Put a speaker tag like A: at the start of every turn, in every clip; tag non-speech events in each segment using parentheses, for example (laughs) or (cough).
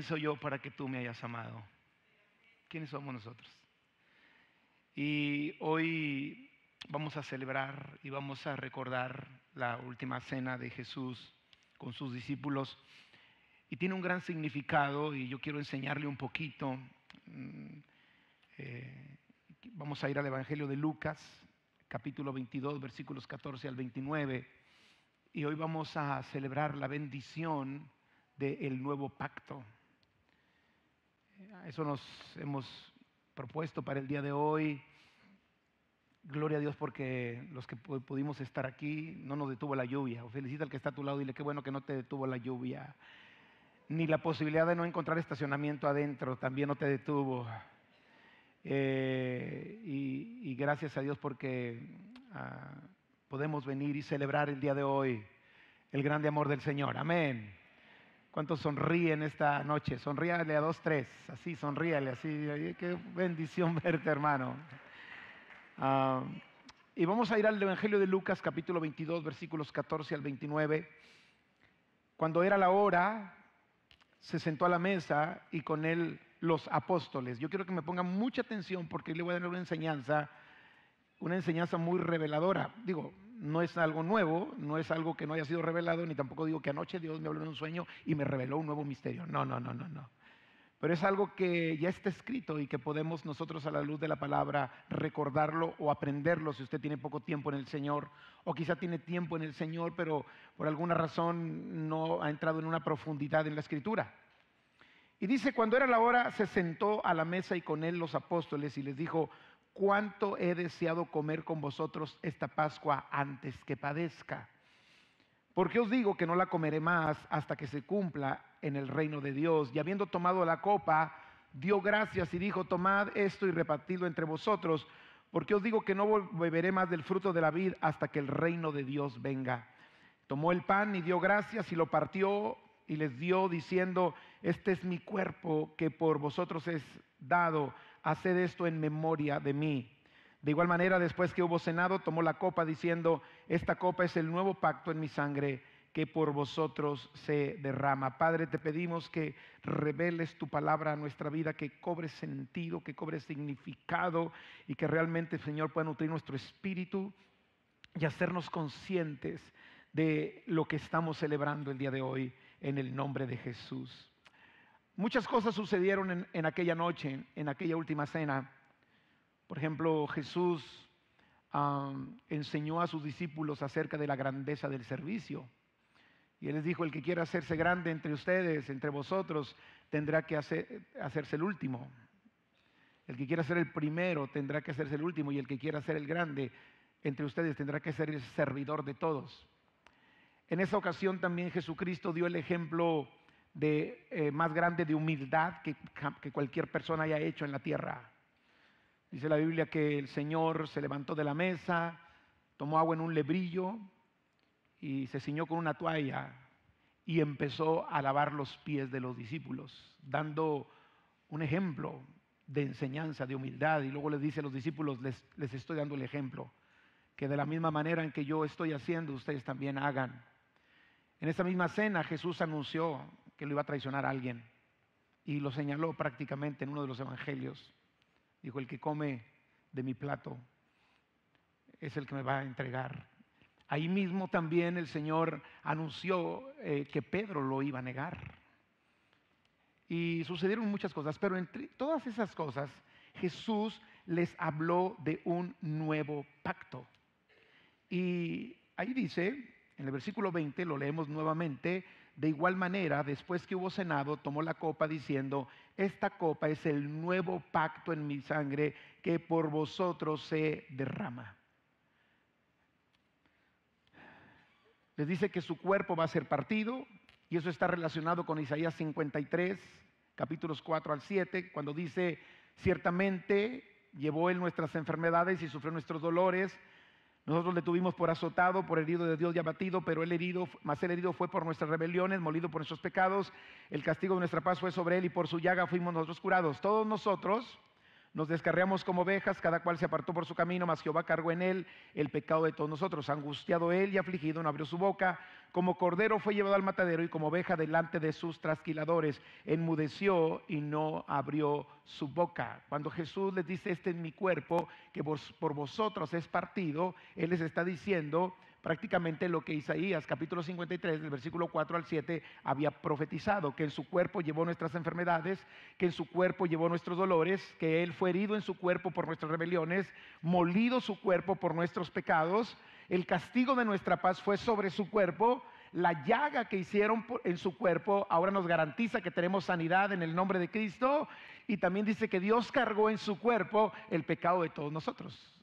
A: ¿quién soy yo para que tú me hayas amado? ¿Quiénes somos nosotros? Y hoy vamos a celebrar y vamos a recordar la última cena de Jesús con sus discípulos. Y tiene un gran significado y yo quiero enseñarle un poquito. Mm, eh, vamos a ir al Evangelio de Lucas, capítulo 22, versículos 14 al 29. Y hoy vamos a celebrar la bendición del nuevo pacto. Eso nos hemos propuesto para el día de hoy. Gloria a Dios porque los que pudimos estar aquí no nos detuvo la lluvia. O felicita al que está a tu lado y dile qué bueno que no te detuvo la lluvia. Ni la posibilidad de no encontrar estacionamiento adentro también no te detuvo. Eh, y, gracias a Dios porque ah, podemos venir y celebrar el día de hoy el grande amor del Señor. Amén. ¿Cuántos sonríen esta noche? Sonríale a dos, tres. Así, sonríale, así. Qué bendición (laughs) verte, hermano. Ah, y vamos a ir al Evangelio de Lucas, capítulo 22, versículos 14 al 29. Cuando era la hora, se sentó a la mesa y con él los apóstoles. Yo quiero que me pongan mucha atención porque le voy a dar una enseñanza, una enseñanza muy reveladora. Digo, no es algo nuevo, no es algo que no haya sido revelado, ni tampoco digo que anoche Dios me habló en un sueño y me reveló un nuevo misterio. No, no, no, no, no. Pero es algo que ya está escrito y que podemos nosotros a la luz de la palabra recordarlo o aprenderlo si usted tiene poco tiempo en el Señor o quizá tiene tiempo en el Señor pero por alguna razón no ha entrado en una profundidad en la escritura. Y dice, cuando era la hora se sentó a la mesa y con él los apóstoles y les dijo, cuánto he deseado comer con vosotros esta Pascua antes que padezca. Porque os digo que no la comeré más hasta que se cumpla en el reino de Dios. Y habiendo tomado la copa, dio gracias y dijo, tomad esto y repartidlo entre vosotros, porque os digo que no beberé más del fruto de la vid hasta que el reino de Dios venga. Tomó el pan y dio gracias y lo partió y les dio diciendo, este es mi cuerpo que por vosotros es dado, haced esto en memoria de mí. De igual manera, después que hubo cenado, tomó la copa diciendo, esta copa es el nuevo pacto en mi sangre que por vosotros se derrama. Padre, te pedimos que reveles tu palabra a nuestra vida, que cobre sentido, que cobre significado y que realmente, Señor, pueda nutrir nuestro espíritu y hacernos conscientes de lo que estamos celebrando el día de hoy en el nombre de Jesús. Muchas cosas sucedieron en, aquella noche, en aquella última cena. Por ejemplo, Jesús enseñó a sus discípulos acerca de la grandeza del servicio. Y él les dijo, el que quiera hacerse grande entre ustedes, entre vosotros, tendrá que hacerse el último. El que quiera ser el primero tendrá que hacerse el último y el que quiera ser el grande entre ustedes tendrá que ser el servidor de todos. En esa ocasión también Jesucristo dio el ejemplo de, eh, más grande de humildad que, cualquier persona haya hecho en la tierra. Dice la Biblia que el Señor se levantó de la mesa, tomó agua en un lebrillo y se ciñó con una toalla y empezó a lavar los pies de los discípulos, dando un ejemplo de enseñanza, de humildad. Y luego les dice a los discípulos, les, les estoy dando el ejemplo, que de la misma manera en que yo estoy haciendo, ustedes también hagan. En esa misma cena Jesús anunció que lo iba a traicionar a alguien y lo señaló prácticamente en uno de los evangelios. Dijo, el que come de mi plato es el que me va a entregar. Ahí mismo también el Señor anunció eh, que Pedro lo iba a negar. Y sucedieron muchas cosas, pero entre todas esas cosas Jesús les habló de un nuevo pacto. Y ahí dice, en el versículo 20 lo leemos nuevamente. De igual manera, después que hubo cenado, tomó la copa diciendo, esta copa es el nuevo pacto en mi sangre que por vosotros se derrama. Les dice que su cuerpo va a ser partido y eso está relacionado con Isaías 53, capítulos 4 al 7, cuando dice, ciertamente llevó él nuestras enfermedades y sufrió nuestros dolores nosotros le tuvimos por azotado, por herido de Dios y abatido, pero el herido, más el herido fue por nuestras rebeliones, molido por nuestros pecados. El castigo de nuestra paz fue sobre él y por su llaga fuimos nosotros curados. Todos nosotros Nos descarriamos como ovejas, cada cual se apartó por su camino, mas Jehová cargó en él el pecado de todos nosotros. Angustiado él y afligido, no abrió su boca. Como cordero fue llevado al matadero y como oveja delante de sus trasquiladores. Enmudeció y no abrió su boca. Cuando Jesús les dice, este es mi cuerpo, que por vosotros es partido, Él les está diciendo, prácticamente lo que Isaías capítulo 53 del versículo 4 al 7 había profetizado, que en su cuerpo llevó nuestras enfermedades, que en su cuerpo llevó nuestros dolores, que Él fue herido en su cuerpo por nuestras rebeliones, molido su cuerpo por nuestros pecados, el castigo de nuestra paz fue sobre su cuerpo, la llaga que hicieron en su cuerpo ahora nos garantiza que tenemos sanidad en el nombre de Cristo. Y también dice que Dios cargó en su cuerpo el pecado de todos nosotros.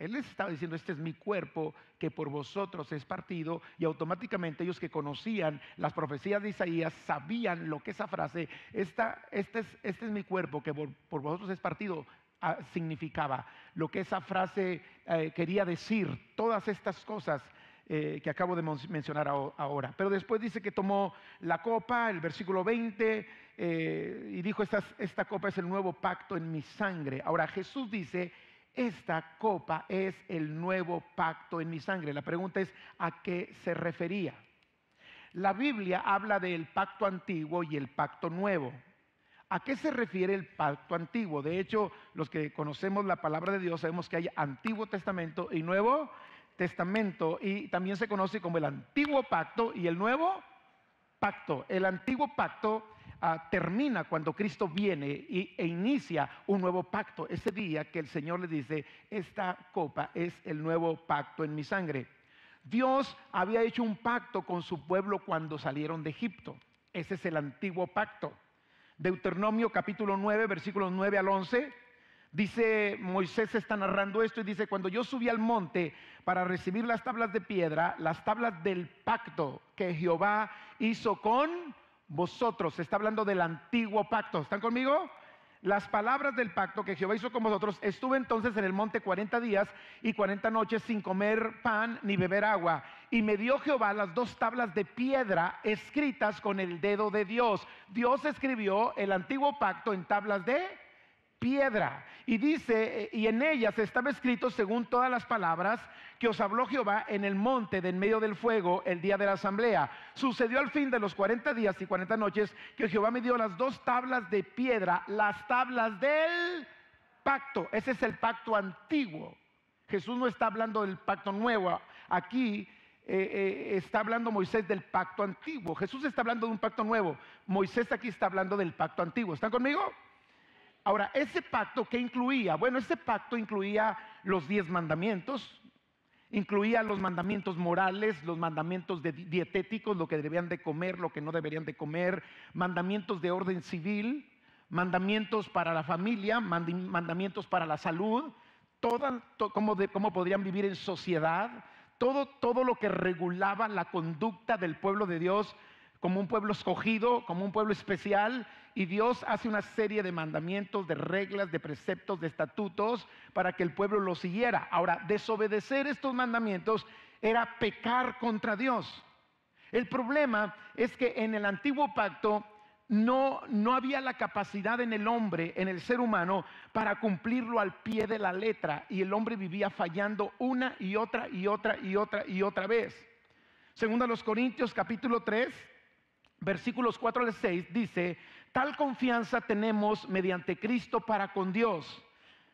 A: Él les estaba diciendo, este es mi cuerpo que por vosotros es partido y automáticamente ellos que conocían las profecías de Isaías sabían lo que esa frase, esta, este, es, este es mi cuerpo que por, vosotros es partido, ah, significaba, lo que esa frase eh, quería decir, todas estas cosas eh, que acabo de mencionar ahora. Pero después dice que tomó la copa, el versículo 20, eh, y dijo, esta copa es el nuevo pacto en mi sangre. Ahora Jesús dice, esta copa es el nuevo pacto en mi sangre. La pregunta es, ¿a qué se refería? La Biblia habla del pacto antiguo y el pacto nuevo. ¿A qué se refiere el pacto antiguo? De hecho, los que conocemos la palabra de Dios sabemos que hay Antiguo Testamento y Nuevo Testamento y también se conoce como el Antiguo Pacto y el Nuevo Pacto. El Antiguo Pacto Ah, termina cuando Cristo viene y, e inicia un nuevo pacto. Ese día que el Señor le dice, esta copa es el nuevo pacto en mi sangre. Dios había hecho un pacto con su pueblo cuando salieron de Egipto. Ese es el antiguo pacto. Deuteronomio capítulo 9, versículos 9 al 11. Dice, Moisés está narrando esto y dice, cuando yo subí al monte para recibir las tablas de piedra, las tablas del pacto que Jehová hizo con vosotros. Se está hablando del antiguo pacto. ¿Están conmigo? Las palabras del pacto que Jehová hizo con vosotros. Estuve entonces en el monte 40 días y 40 noches sin comer pan ni beber agua. Y me dio Jehová las dos tablas de piedra escritas con el dedo de Dios. Dios escribió el antiguo pacto en tablas de piedra. Y dice, y en ellas estaba escrito según todas las palabras que os habló Jehová en el monte de en medio del fuego el día de la asamblea. Sucedió al fin de los 40 días y 40 noches que Jehová me dio las dos tablas de piedra, las tablas del pacto. Ese es el pacto antiguo. Jesús no está hablando del pacto nuevo. Aquí eh, eh, está hablando Moisés del pacto antiguo. Jesús está hablando de un pacto nuevo. Moisés aquí está hablando del pacto antiguo. ¿Están conmigo? Ahora, ese pacto que incluía, bueno, ese pacto incluía los diez mandamientos, incluía los mandamientos morales, los mandamientos dietéticos, lo que deberían de comer, lo que no deberían de comer, mandamientos de orden civil, mandamientos para la familia, mandamientos para la salud, todo, cómo, cómo podrían vivir en sociedad, todo, todo lo que regulaba la conducta del pueblo de Dios como un pueblo escogido, como un pueblo especial, y Dios hace una serie de mandamientos, de reglas, de preceptos, de estatutos para que el pueblo los siguiera. Ahora, desobedecer estos mandamientos era pecar contra Dios. El problema es que en el antiguo pacto no, no había la capacidad en el hombre, en el ser humano, para cumplirlo al pie de la letra, y el hombre vivía fallando una y otra y otra y otra y otra vez. Según a los Corintios capítulo 3, versículos 4 al 6 dice, tal confianza tenemos mediante Cristo para con Dios.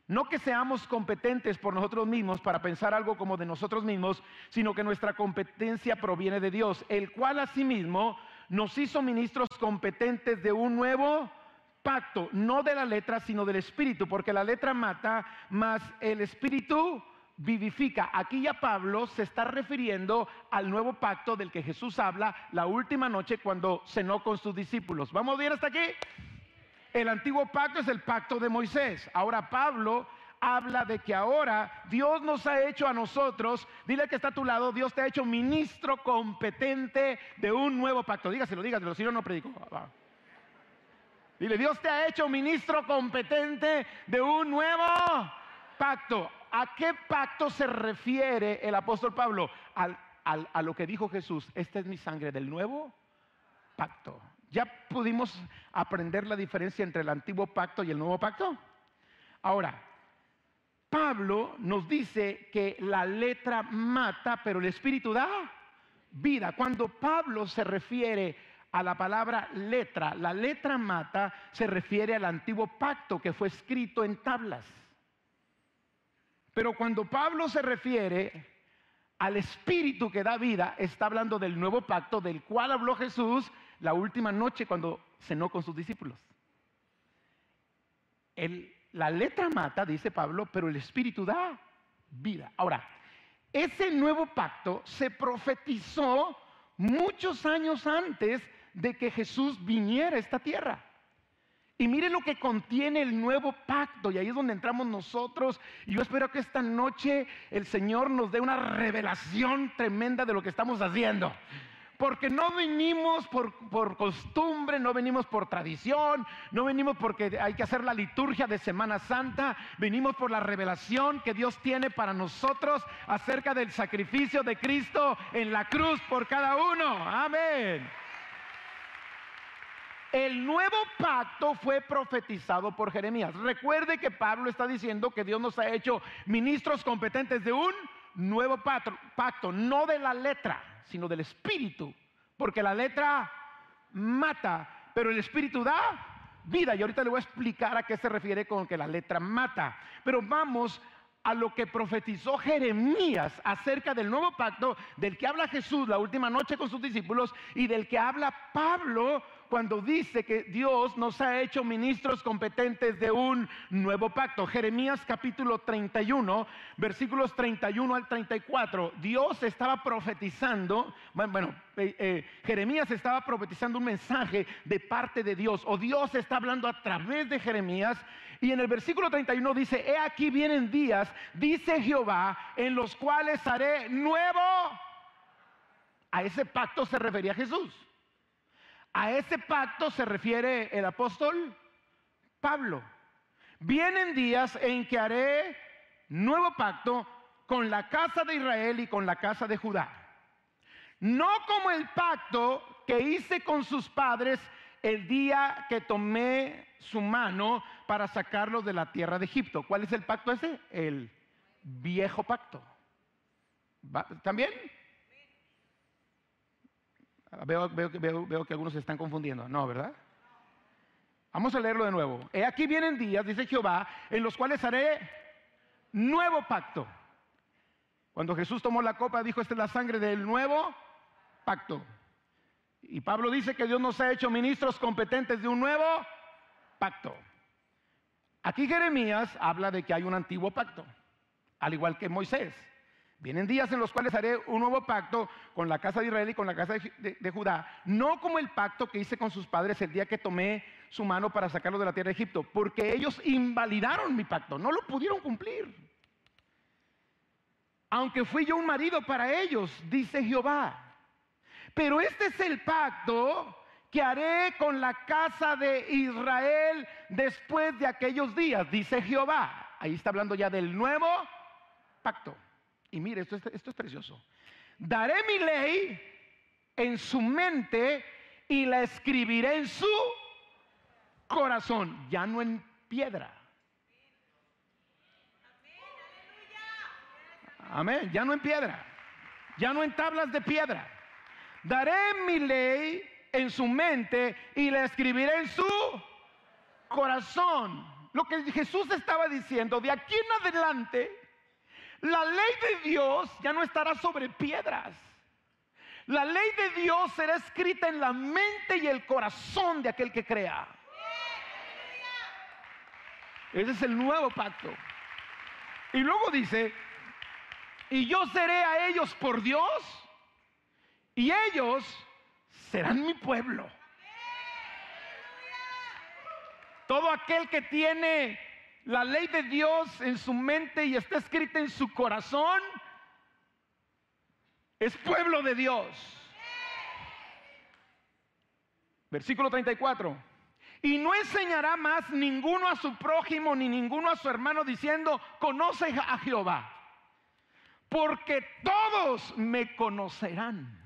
A: No que seamos competentes por nosotros mismos para pensar algo como de nosotros mismos, sino que nuestra competencia proviene de Dios, el cual asimismo nos hizo ministros competentes de un nuevo pacto, no de la letra, sino del espíritu, porque la letra mata, más el espíritu vivifica. Aquí ya Pablo se está refiriendo al nuevo pacto del que Jesús habla la última noche cuando cenó con sus discípulos. ¿Vamos bien hasta aquí? El antiguo pacto es el pacto de Moisés. Ahora Pablo habla de que ahora Dios nos ha hecho a nosotros, dile que está a tu lado, Dios te ha hecho ministro competente de un nuevo pacto. Dígaselo, dígaselo, si no, no predico. Dile, Dios te ha hecho ministro competente de un nuevo pacto. ¿A qué pacto se refiere el apóstol Pablo? a lo que dijo Jesús, esta es mi sangre del nuevo pacto. ¿Ya pudimos aprender la diferencia entre el antiguo pacto y el nuevo pacto? Ahora, Pablo nos dice que la letra mata, pero el espíritu da vida. Cuando Pablo se refiere a la palabra letra, la letra mata se refiere al antiguo pacto que fue escrito en tablas. Pero cuando Pablo se refiere al espíritu que da vida, está hablando del nuevo pacto del cual habló Jesús la última noche cuando cenó con sus discípulos. la letra mata, dice Pablo, pero el espíritu da vida. Ahora, ese nuevo pacto se profetizó muchos años antes de que Jesús viniera a esta tierra. Y mire lo que contiene el nuevo pacto, y ahí es donde entramos nosotros. Y yo espero que esta noche el Señor nos dé una revelación tremenda de lo que estamos haciendo. Porque no venimos por, por, costumbre, no venimos por tradición, no venimos porque hay que hacer la liturgia de Semana Santa, venimos por la revelación que Dios tiene para nosotros acerca del sacrificio de Cristo en la cruz por cada uno. Amén. El nuevo pacto fue profetizado por Jeremías. Recuerde que Pablo está diciendo que Dios nos ha hecho ministros competentes de un nuevo pacto, no de la letra, sino del espíritu. Porque la letra mata, pero el espíritu da vida. Y ahorita le voy a explicar a qué se refiere con que la letra mata. Pero vamos a lo que profetizó Jeremías acerca del nuevo pacto del que habla Jesús la última noche con sus discípulos y del que habla Pablo cuando dice que Dios nos ha hecho ministros competentes de un nuevo pacto. Jeremías capítulo 31, versículos 31 al 34. Dios estaba profetizando, bueno, eh, eh, Jeremías estaba profetizando un mensaje de parte de Dios, o Dios está hablando a través de Jeremías. Y en el versículo 31 dice, he aquí vienen días, dice Jehová, en los cuales haré nuevo. A ese pacto se refería Jesús. A ese pacto se refiere el apóstol Pablo. Vienen días en que haré nuevo pacto con la casa de Israel y con la casa de Judá. No como el pacto que hice con sus padres el día que tomé su mano para sacarlos de la tierra de Egipto. ¿Cuál es el pacto ese? El viejo pacto. ¿También? Veo, que algunos se están confundiendo. No, ¿verdad? Vamos a leerlo de nuevo. He aquí vienen días, dice Jehová, en los cuales haré nuevo pacto. Cuando Jesús tomó la copa, dijo, esta es la sangre del nuevo pacto. Y Pablo dice que Dios nos ha hecho ministros competentes de un nuevo pacto. Aquí Jeremías habla de que hay un antiguo pacto, al igual que Moisés. Vienen días en los cuales haré un nuevo pacto con la casa de Israel y con la casa de, Judá, no como el pacto que hice con sus padres el día que tomé su mano para sacarlo de la tierra de Egipto, porque ellos invalidaron mi pacto, no lo pudieron cumplir. Aunque fui yo un marido para ellos, dice Jehová. Pero este es el pacto que haré con la casa de Israel después de aquellos días, dice Jehová. Ahí está hablando ya del nuevo pacto. Y mire, esto, esto es precioso. Daré mi ley en su mente y la escribiré en su corazón, ya no en piedra. Amén, ya no en piedra, ya no en tablas de piedra. Daré mi ley en su mente y la escribiré en su corazón. Lo que Jesús estaba diciendo, de aquí en adelante, la ley de Dios ya no estará sobre piedras. La ley de Dios será escrita en la mente y el corazón de aquel que crea. Ese es el nuevo pacto. Y luego dice, y yo seré a ellos por Dios y ellos serán mi pueblo. Todo aquel que tiene la ley de Dios en su mente y está escrita en su corazón, es pueblo de Dios. Versículo 34. Y no enseñará más ninguno a su prójimo ni ninguno a su hermano diciendo, conoce a Jehová. Porque todos me conocerán.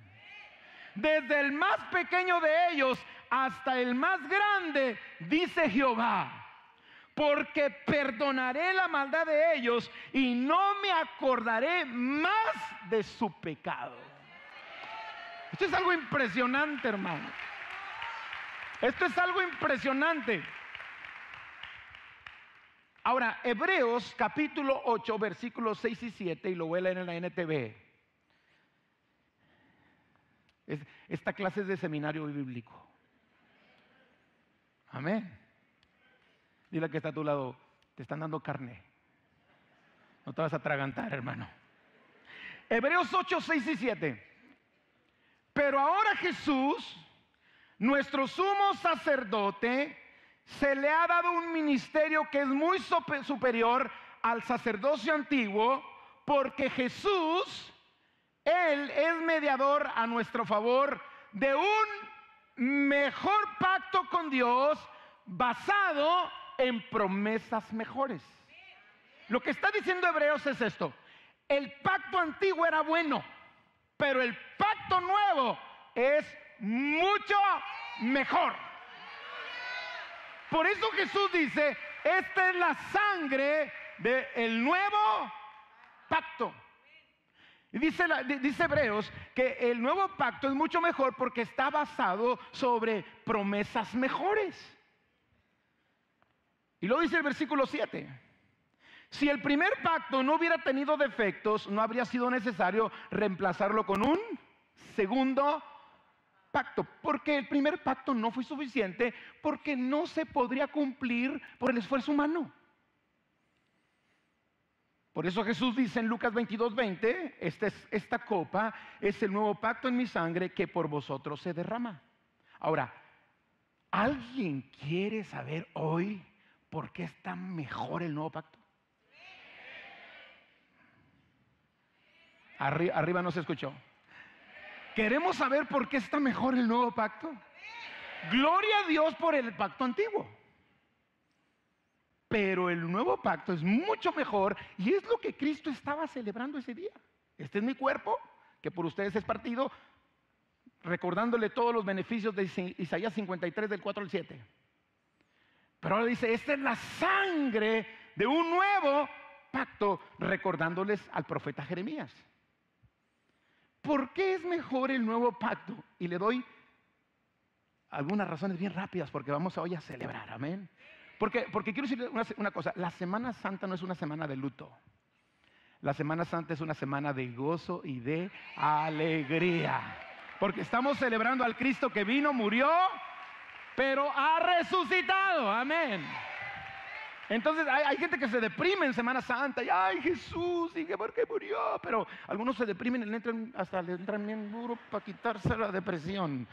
A: Desde el más pequeño de ellos hasta el más grande, dice Jehová porque perdonaré la maldad de ellos y no me acordaré más de su pecado. Esto es algo impresionante, hermano. Esto es algo impresionante. Ahora, Hebreos capítulo 8, versículos 6 y 7, y lo voy a leer en la NTV. esta clase es de seminario bíblico. Amén. Dile que está a tu lado, te están dando carne. No te vas a atragantar, hermano. Hebreos 8, 6 y 7. Pero ahora Jesús, nuestro sumo sacerdote, se le ha dado un ministerio que es muy superior al sacerdocio antiguo, porque Jesús, Él es mediador a nuestro favor de un mejor pacto con Dios basado en promesas mejores. Lo que está diciendo Hebreos es esto. El pacto antiguo era bueno, pero el pacto nuevo es mucho mejor. Por eso Jesús dice, esta es la sangre del nuevo pacto. Y dice, Hebreos que el nuevo pacto es mucho mejor porque está basado sobre promesas mejores. Y lo dice el versículo 7. Si el primer pacto no hubiera tenido defectos, no habría sido necesario reemplazarlo con un segundo pacto. Porque el primer pacto no fue suficiente, porque no se podría cumplir por el esfuerzo humano. Por eso Jesús dice en Lucas 22, 20, esta, esta copa es el nuevo pacto en mi sangre que por vosotros se derrama. Ahora, ¿alguien quiere saber hoy por qué está mejor el nuevo pacto? Arriba, no se escuchó. ¿Queremos saber por qué está mejor el nuevo pacto? Gloria a Dios por el pacto antiguo. Pero el nuevo pacto es mucho mejor y es lo que Cristo estaba celebrando ese día. Este es mi cuerpo, que por ustedes es partido, recordándole todos los beneficios de Isaías 53 del 4 al 7. Pero ahora dice, esta es la sangre de un nuevo pacto, recordándoles al profeta Jeremías. ¿Por qué es mejor el nuevo pacto? Y le doy algunas razones bien rápidas porque vamos hoy a celebrar, amén. Porque, porque quiero decirle una, una cosa, la Semana Santa no es una semana de luto. La Semana Santa es una semana de gozo y de alegría. Porque estamos celebrando al Cristo que vino, murió, pero ha resucitado. Amén. Entonces hay, gente que se deprime en Semana Santa y ay Jesús, y que por qué murió, pero algunos se deprimen y entran, hasta le entran bien duro para quitarse la depresión.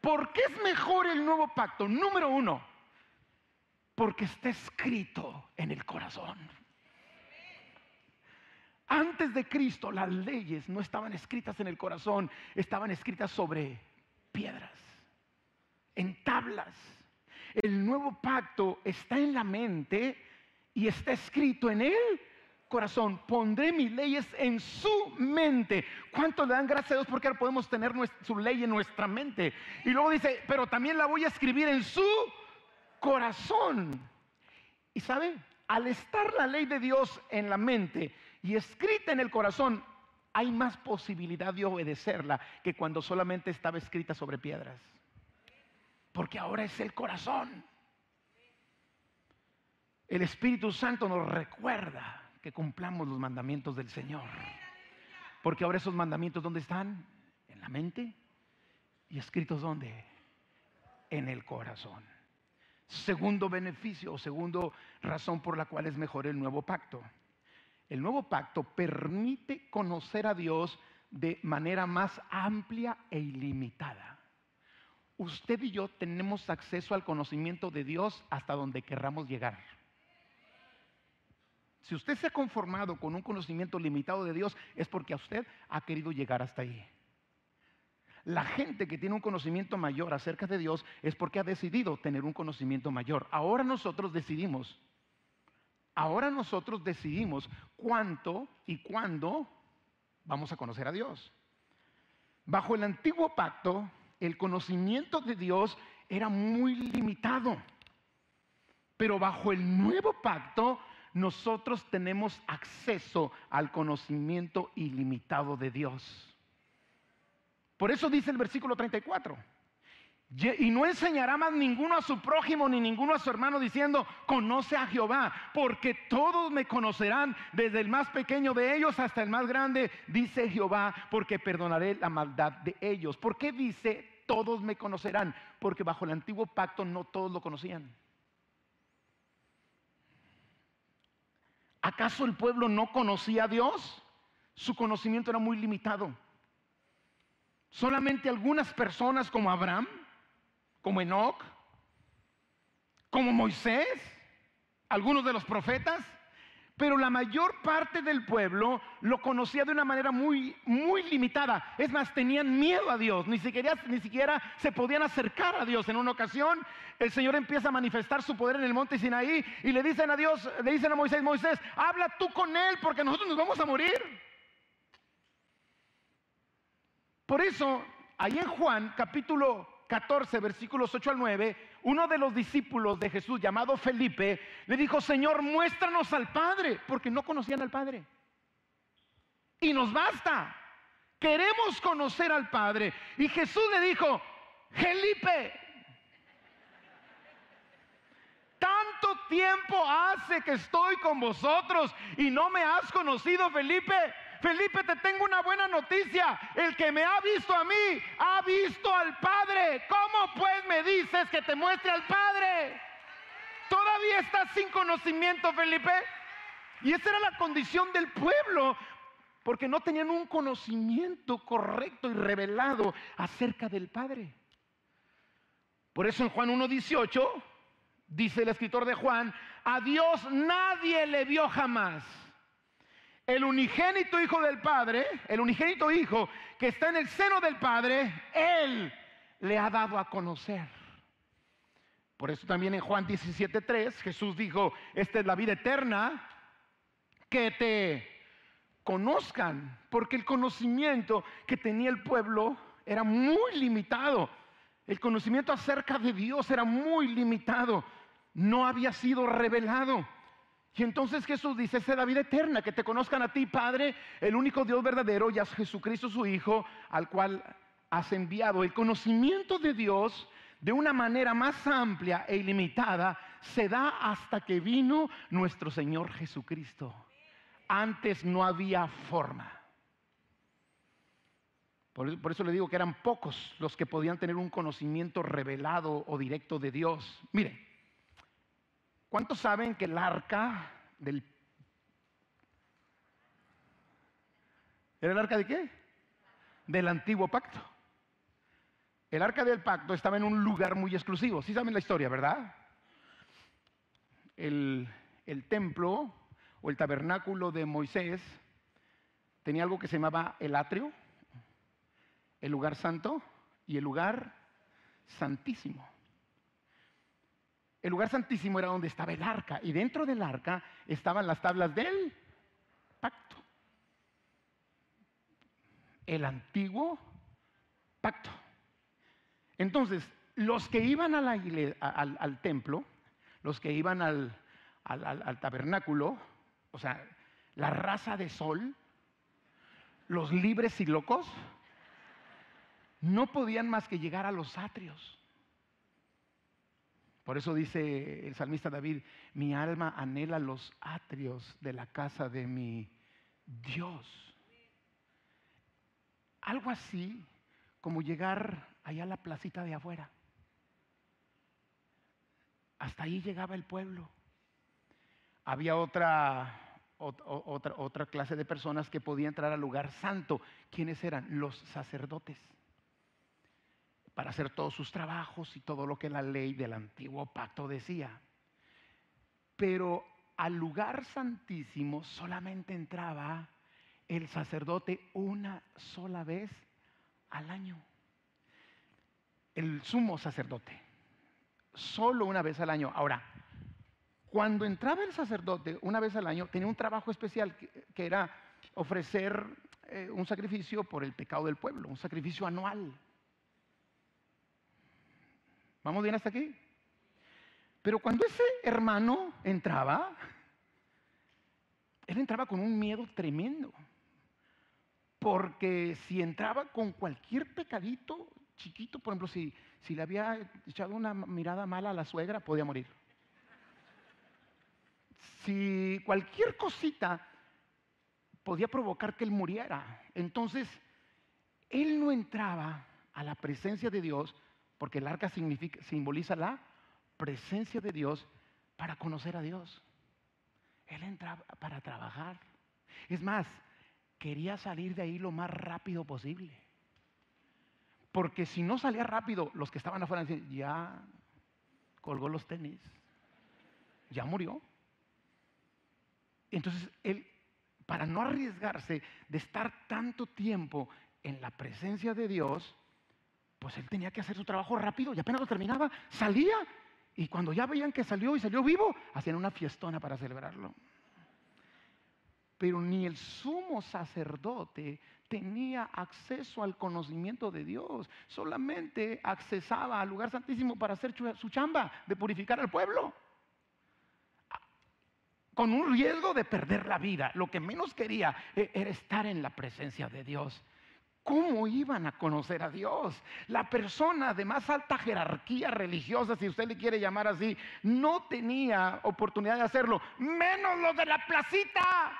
A: ¿Por qué es mejor el nuevo pacto? Número uno, porque está escrito en el corazón. Antes de Cristo las leyes no estaban escritas en el corazón, estaban escritas sobre piedras, en tablas. El nuevo pacto está en la mente y está escrito en el corazón. Pondré mis leyes en su mente. ¿Cuánto le dan gracias a Dios porque ahora podemos tener su ley en nuestra mente? Y luego dice, pero también la voy a escribir en su corazón. Y sabe, al estar la ley de Dios en la mente y escrita en el corazón, hay más posibilidad de obedecerla que cuando solamente estaba escrita sobre piedras porque ahora es el corazón. El Espíritu Santo nos recuerda que cumplamos los mandamientos del Señor. Porque ahora esos mandamientos, ¿dónde están? En la mente. ¿Y escritos dónde? En el corazón. Segundo beneficio o segundo razón por la cual es mejor el nuevo pacto. El nuevo pacto permite conocer a Dios de manera más amplia e ilimitada usted y yo tenemos acceso al conocimiento de Dios hasta donde querramos llegar. Si usted se ha conformado con un conocimiento limitado de Dios, es porque a usted ha querido llegar hasta ahí. La gente que tiene un conocimiento mayor acerca de Dios es porque ha decidido tener un conocimiento mayor. Ahora nosotros decidimos, ahora nosotros decidimos cuánto y cuándo vamos a conocer a Dios. Bajo el antiguo pacto, el conocimiento de Dios era muy limitado. Pero bajo el nuevo pacto, nosotros tenemos acceso al conocimiento ilimitado de Dios. Por eso dice el versículo 34. Y no enseñará más ninguno a su prójimo ni ninguno a su hermano diciendo, conoce a Jehová, porque todos me conocerán, desde el más pequeño de ellos hasta el más grande, dice Jehová, porque perdonaré la maldad de ellos. ¿Por qué dice, todos me conocerán? Porque bajo el antiguo pacto no todos lo conocían. ¿Acaso el pueblo no conocía a Dios? Su conocimiento era muy limitado. Solamente algunas personas como Abraham, como Enoch, como Moisés, algunos de los profetas, pero la mayor parte del pueblo lo conocía de una manera muy, muy limitada. Es más, tenían miedo a Dios, ni siquiera, ni siquiera se podían acercar a Dios. En una ocasión, el Señor empieza a manifestar su poder en el monte Sinaí y le dicen a Dios, le dicen a Moisés, Moisés, habla tú con él porque nosotros nos vamos a morir. Por eso, ahí en Juan capítulo 14, versículos 8 al 9, uno de los discípulos de Jesús, llamado Felipe, le dijo, Señor, muéstranos al Padre, porque no conocían al Padre. Y nos basta. Queremos conocer al Padre. Y Jesús le dijo, Felipe, tanto tiempo hace que estoy con vosotros y no me has conocido, Felipe. Felipe, te tengo una buena noticia. El que me ha visto a mí, ha visto al Padre. ¿Cómo pues me dices que te muestre al Padre? Todavía estás sin conocimiento, Felipe. Y esa era la condición del pueblo, porque no tenían un conocimiento correcto y revelado acerca del Padre. Por eso en Juan 1.18 dice el escritor de Juan, a Dios nadie le vio jamás el unigénito Hijo del Padre, el unigénito Hijo que está en el seno del Padre, Él le ha dado a conocer. Por eso también en Juan 17.3 Jesús dijo, esta es la vida eterna, que te conozcan, porque el conocimiento que tenía el pueblo era muy limitado. El conocimiento acerca de Dios era muy limitado, no había sido revelado. Y entonces Jesús dice, esa es la vida eterna, que te conozcan a ti, Padre, el único Dios verdadero, y a Jesucristo su Hijo, al cual has enviado. El conocimiento de Dios de una manera más amplia e ilimitada se da hasta que vino nuestro Señor Jesucristo. Antes no había forma. Por, por, eso le digo que eran pocos los que podían tener un conocimiento revelado o directo de Dios. Mire, ¿Cuántos saben que el arca del... ¿Era el arca de qué? Del antiguo pacto. El arca del pacto estaba en un lugar muy exclusivo. Sí saben la historia, ¿verdad? El, el templo o el tabernáculo de Moisés tenía algo que se llamaba el atrio, el lugar santo y el lugar santísimo. El lugar santísimo era donde estaba el arca y dentro del arca estaban las tablas del pacto. El antiguo pacto. Entonces, los que iban al, templo, los que iban al tabernáculo, o sea, la raza de sol, los libres y locos, no podían más que llegar a los atrios. Por eso dice el salmista David, mi alma anhela los atrios de la casa de mi Dios. Algo así como llegar allá a la placita de afuera. Hasta ahí llegaba el pueblo. Había otra, otra, otra clase de personas que podían entrar al lugar santo. ¿Quiénes eran? Los sacerdotes para hacer todos sus trabajos y todo lo que la ley del antiguo pacto decía. Pero al lugar santísimo solamente entraba el sacerdote una sola vez al año. El sumo sacerdote, solo una vez al año. Ahora, cuando entraba el sacerdote una vez al año, tenía un trabajo especial que, era ofrecer eh, un sacrificio por el pecado del pueblo, un sacrificio anual. ¿Vamos bien hasta aquí? Pero cuando ese hermano entraba, él entraba con un miedo tremendo. Porque si entraba con cualquier pecadito chiquito, por ejemplo, si, si le había echado una mirada mala a la suegra, podía morir. Si cualquier cosita podía provocar que él muriera. Entonces, él no entraba a la presencia de Dios, porque el arca significa, simboliza la presencia de Dios para conocer a Dios. Él entraba para trabajar. Es más, quería salir de ahí lo más rápido posible. Porque si no salía rápido, los que estaban afuera decían, ya colgó los tenis, ya murió. Entonces, él, para no arriesgarse de estar tanto tiempo en la presencia de Dios, pues él tenía que hacer su trabajo rápido y apenas lo terminaba, salía y cuando ya veían que salió y salió vivo, hacían una fiestona para celebrarlo. Pero ni el sumo sacerdote tenía acceso al conocimiento de Dios, solamente accesaba al lugar santísimo para hacer su chamba de purificar al pueblo. Con un riesgo de perder la vida. Lo que menos quería e, era estar en la presencia de Dios. ¿Cómo iban a conocer a Dios? La persona de más alta jerarquía religiosa, si usted le quiere llamar así, no tenía oportunidad de hacerlo, menos los de la placita.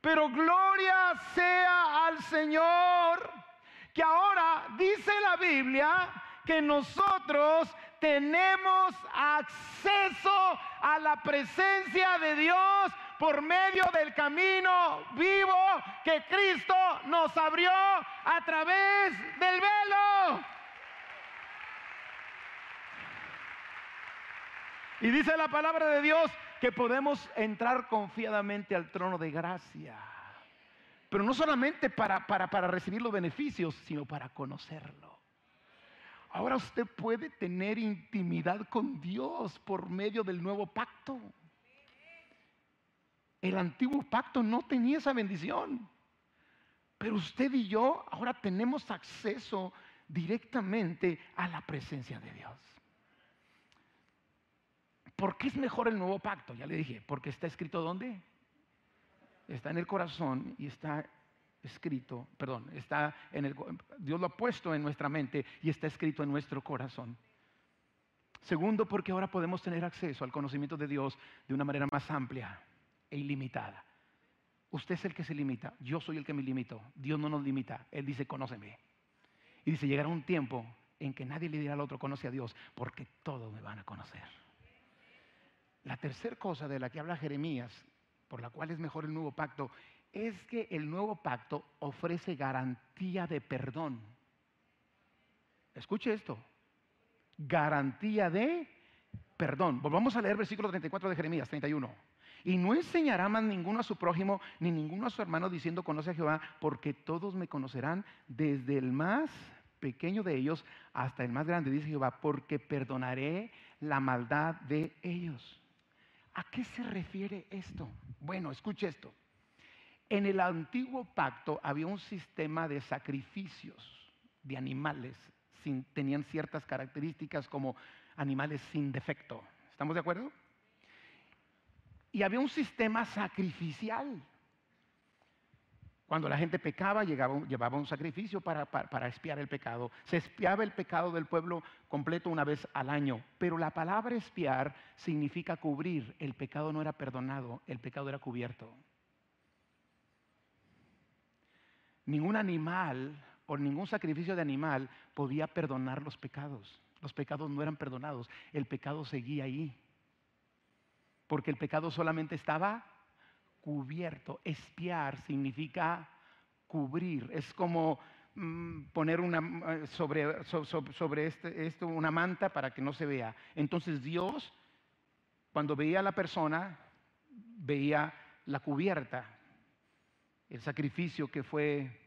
A: Pero gloria sea al Señor, que ahora dice la Biblia que nosotros tenemos acceso a la presencia de Dios por medio del camino vivo que Cristo nos abrió a través del velo. Y dice la palabra de Dios que podemos entrar confiadamente al trono de gracia. Pero no solamente para, para, para recibir los beneficios, sino para conocerlo. Ahora usted puede tener intimidad con Dios por medio del nuevo pacto. El antiguo pacto no tenía esa bendición. Pero usted y yo ahora tenemos acceso directamente a la presencia de Dios. ¿Por qué es mejor el nuevo pacto? Ya le dije, porque está escrito dónde? Está en el corazón y está escrito, perdón, está en el Dios lo ha puesto en nuestra mente y está escrito en nuestro corazón. Segundo, porque ahora podemos tener acceso al conocimiento de Dios de una manera más amplia e ilimitada. Usted es el que se limita, yo soy el que me limito. Dios no nos limita, Él dice, conóceme. Y dice, llegará un tiempo en que nadie le dirá al otro, conoce a Dios, porque todos me van a conocer. La tercera cosa de la que habla Jeremías, por la cual es mejor el nuevo pacto, es que el nuevo pacto ofrece garantía de perdón. Escuche esto, garantía de perdón. Volvamos a leer versículo 34 de Jeremías 31. Y no enseñará más ninguno a su prójimo, ni ninguno a su hermano, diciendo, conoce a Jehová, porque todos me conocerán, desde el más pequeño de ellos hasta el más grande, dice Jehová, porque perdonaré la maldad de ellos. ¿A qué se refiere esto? Bueno, escuche esto. En el antiguo pacto había un sistema de sacrificios de animales, tenían ciertas características como animales sin defecto. ¿Estamos de acuerdo? Y había un sistema sacrificial. Cuando la gente pecaba, llevaba un sacrificio para, para, expiar el pecado. Se expiaba el pecado del pueblo completo una vez al año. Pero la palabra expiar significa cubrir. El pecado no era perdonado, el pecado era cubierto. Ningún animal o ningún sacrificio de animal podía perdonar los pecados. Los pecados no eran perdonados, el pecado seguía ahí porque el pecado solamente estaba cubierto. Espiar significa cubrir, es como mm, poner una, eh, sobre, sobre este, esto una manta para que no se vea. Entonces Dios, cuando veía a la persona, veía la cubierta, el sacrificio que fue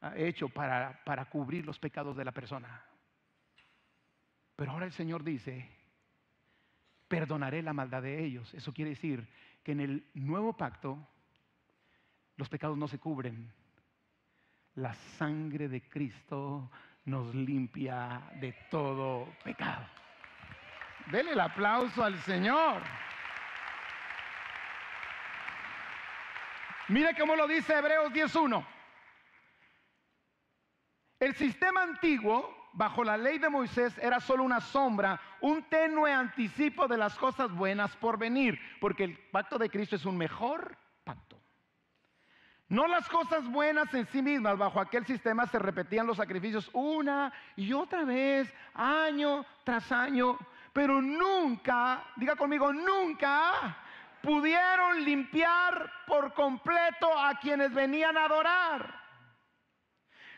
A: ah, hecho para, para cubrir los pecados de la persona. Pero ahora el Señor dice, perdonaré la maldad de ellos. Eso quiere decir que en el nuevo pacto los pecados no se cubren. La sangre de Cristo nos limpia de todo pecado. Dele el aplauso al Señor. Mire cómo lo dice Hebreos 10.1. El sistema antiguo, bajo la ley de Moisés, era solo una sombra, un tenue anticipo de las cosas buenas por venir, porque el pacto de Cristo es un mejor pacto. No las cosas buenas en sí mismas, bajo aquel sistema se repetían los sacrificios una y otra vez, año tras año, pero nunca, diga conmigo, nunca pudieron limpiar por completo a quienes venían a adorar.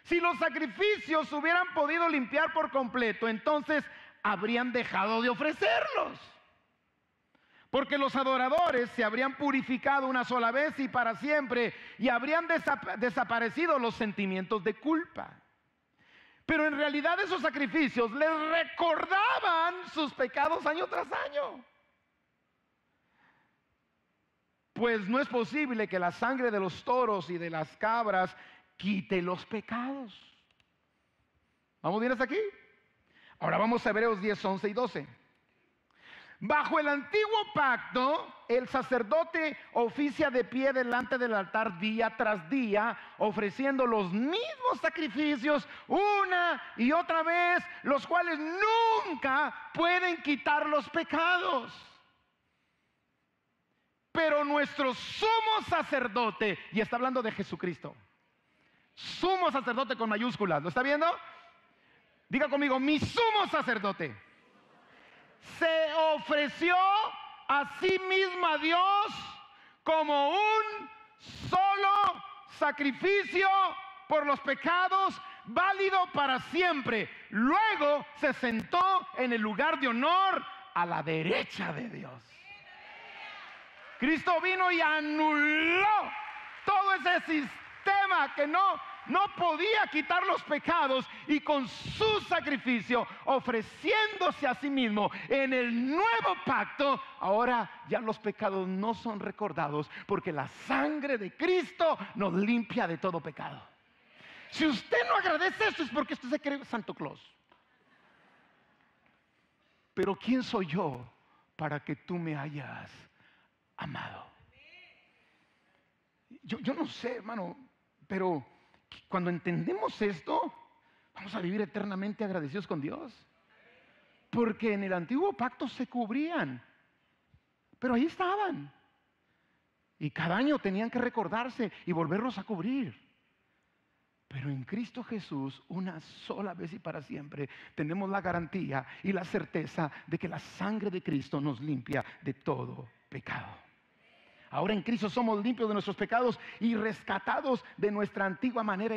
A: Si los sacrificios hubieran podido limpiar por completo, entonces habrían dejado de ofrecerlos. Porque los adoradores se habrían purificado una sola vez y para siempre y habrían desaparecido los sentimientos de culpa. Pero en realidad esos sacrificios les recordaban sus pecados año tras año. Pues no es posible que la sangre de los toros y de las cabras quite los pecados. ¿Vamos bien hasta aquí? Ahora vamos a Hebreos 10, 11 y 12. Bajo el antiguo pacto, el sacerdote oficia de pie delante del altar día tras día, ofreciendo los mismos sacrificios una y otra vez, los cuales nunca pueden quitar los pecados. Pero nuestro sumo sacerdote, y está hablando de Jesucristo, sumo sacerdote con mayúsculas, ¿lo está viendo? Diga conmigo, mi sumo sacerdote se ofreció a sí mismo a Dios como un solo sacrificio por los pecados válido para siempre. Luego se sentó en el lugar de honor a la derecha de Dios. Cristo vino y anuló todo ese sistema que no, no podía quitar los pecados y con su sacrificio, ofreciéndose a sí mismo en el nuevo pacto, ahora ya los pecados no son recordados porque la sangre de Cristo nos limpia de todo pecado. Si usted no agradece esto es porque usted se cree Santo Claus. Pero ¿quién soy yo para que tú me hayas amado. Yo, yo no sé, hermano, pero cuando entendemos esto, vamos a vivir eternamente agradecidos con Dios. Porque en el antiguo pacto se cubrían, pero ahí estaban. Y cada año tenían que recordarse y volverlos a cubrir. Pero en Cristo Jesús, una sola vez y para siempre, tenemos la garantía y la certeza de que la sangre de Cristo nos limpia de todo pecado. Ahora en Cristo somos limpios de nuestros pecados y rescatados de nuestra antigua manera,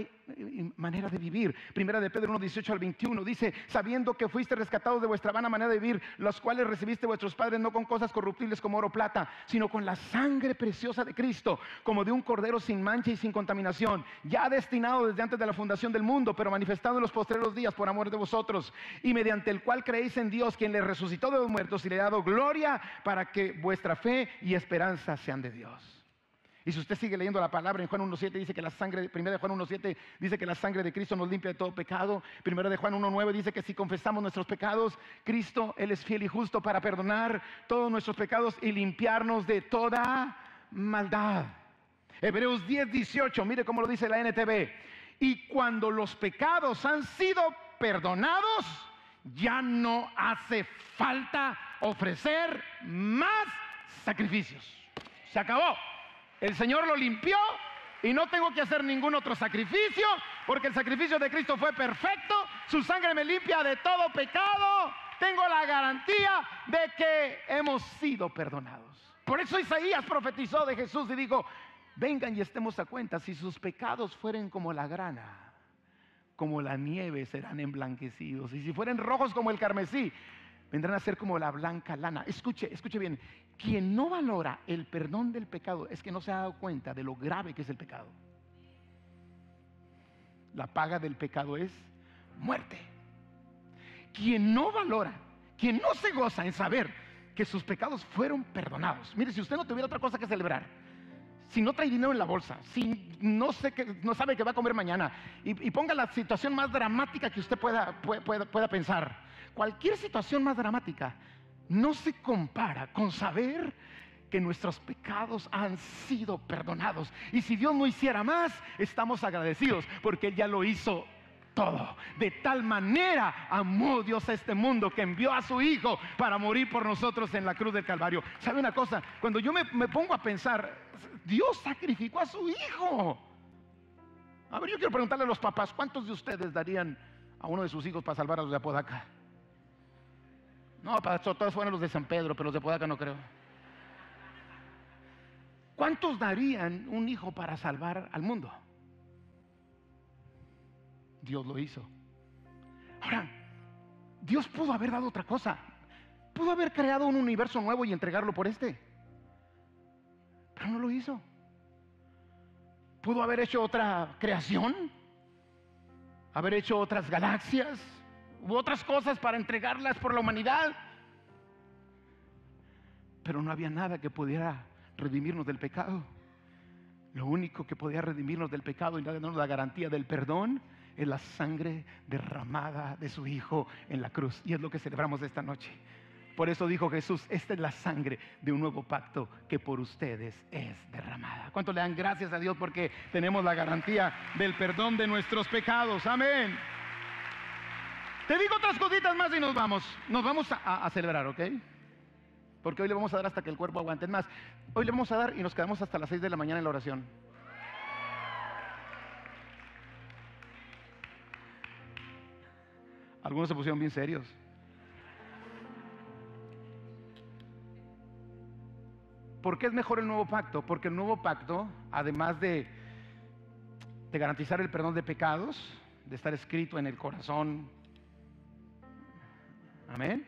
A: manera de vivir. Primera de Pedro 1, 18 al 21 dice, sabiendo que fuiste rescatados de vuestra vana manera de vivir, los cuales recibiste vuestros padres no con cosas corruptibles como oro o plata, sino con la sangre preciosa de Cristo, como de un cordero sin mancha y sin contaminación, ya destinado desde antes de la fundación del mundo, pero manifestado en los postreros días por amor de vosotros, y mediante el cual creéis en Dios, quien le resucitó de los muertos y le ha dado gloria para que vuestra fe y esperanza sean de Dios. Y si usted sigue leyendo la palabra en Juan 1.7 dice que la sangre, primero de Juan 1.7 dice que la sangre de Cristo nos limpia de todo pecado. Primero de Juan 1.9 dice que si confesamos nuestros pecados, Cristo, Él es fiel y justo para perdonar todos nuestros pecados y limpiarnos de toda maldad. Hebreos 10.18, mire cómo lo dice la NTV. Y cuando los pecados han sido perdonados, ya no hace falta ofrecer más sacrificios. Se acabó. El Señor lo limpió y no tengo que hacer ningún otro sacrificio porque el sacrificio de Cristo fue perfecto. Su sangre me limpia de todo pecado. Tengo la garantía de que hemos sido perdonados. Por eso Isaías profetizó de Jesús y dijo, vengan y estemos a cuenta, si sus pecados fueren como la grana, como la nieve serán emblanquecidos, y si fueren rojos como el carmesí, vendrán a ser como la blanca lana. Escuche, escuche bien, quien no valora el perdón del pecado es que no se ha dado cuenta de lo grave que es el pecado. La paga del pecado es muerte. Quien no valora, quien no se goza en saber que sus pecados fueron perdonados. Mire, si usted no tuviera otra cosa que celebrar, si no trae dinero en la bolsa, si no, sabe que va a comer mañana, y, ponga la situación más dramática que usted pueda pensar, cualquier situación más dramática, no se compara con saber que nuestros pecados han sido perdonados. Y si Dios no hiciera más, estamos agradecidos porque Él ya lo hizo todo. De tal manera amó Dios a este mundo que envió a su Hijo para morir por nosotros en la cruz del Calvario. ¿Sabe una cosa? Cuando yo me, pongo a pensar, Dios sacrificó a su Hijo. A ver, yo quiero preguntarle a los papás, ¿cuántos de ustedes darían a uno de sus hijos para salvar a los de Apodaca? No, para todos fueron los de San Pedro, pero los de Apodaca no creo. ¿Cuántos darían un hijo para salvar al mundo? Dios lo hizo. Ahora, Dios pudo haber dado otra cosa. Pudo haber creado un universo nuevo y entregarlo por este. Pero no lo hizo. Pudo haber hecho otra creación. Haber hecho otras galaxias. Otras cosas para entregarlas por la humanidad. Pero no había nada que pudiera redimirnos del pecado. Lo único que podía redimirnos del pecado y darnos la garantía del perdón es la sangre derramada de su Hijo en la cruz. Y es lo que celebramos esta noche. Por eso dijo Jesús, esta es la sangre de un nuevo pacto que por ustedes es derramada. ¿Cuánto le dan gracias a Dios porque tenemos la garantía del perdón de nuestros pecados? Amén. Te digo otras cositas más y nos vamos. Nos vamos a, celebrar, ¿ok? Porque hoy le vamos a dar hasta que el cuerpo aguante. más, hoy le vamos a dar y nos quedamos hasta las 6 de la mañana en la oración. Algunos se pusieron bien serios. ¿Por qué es mejor el nuevo pacto? Porque el nuevo pacto, además de, de garantizar el perdón de pecados, de estar escrito en el corazón, amén,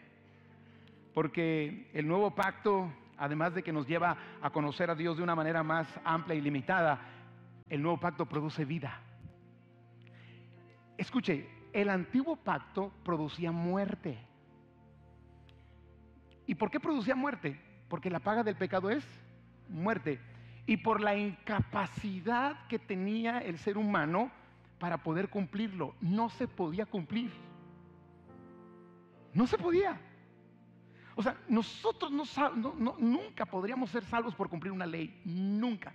A: porque el nuevo pacto, además de que nos lleva a conocer a Dios de una manera más amplia y limitada, el nuevo pacto produce vida. Escuche, el antiguo pacto producía muerte. ¿Y por qué producía muerte? Porque la paga del pecado es muerte. Y por la incapacidad que tenía el ser humano para poder cumplirlo. No se podía cumplir. No se podía. O sea, nosotros no, nunca podríamos ser salvos por cumplir una ley. Nunca.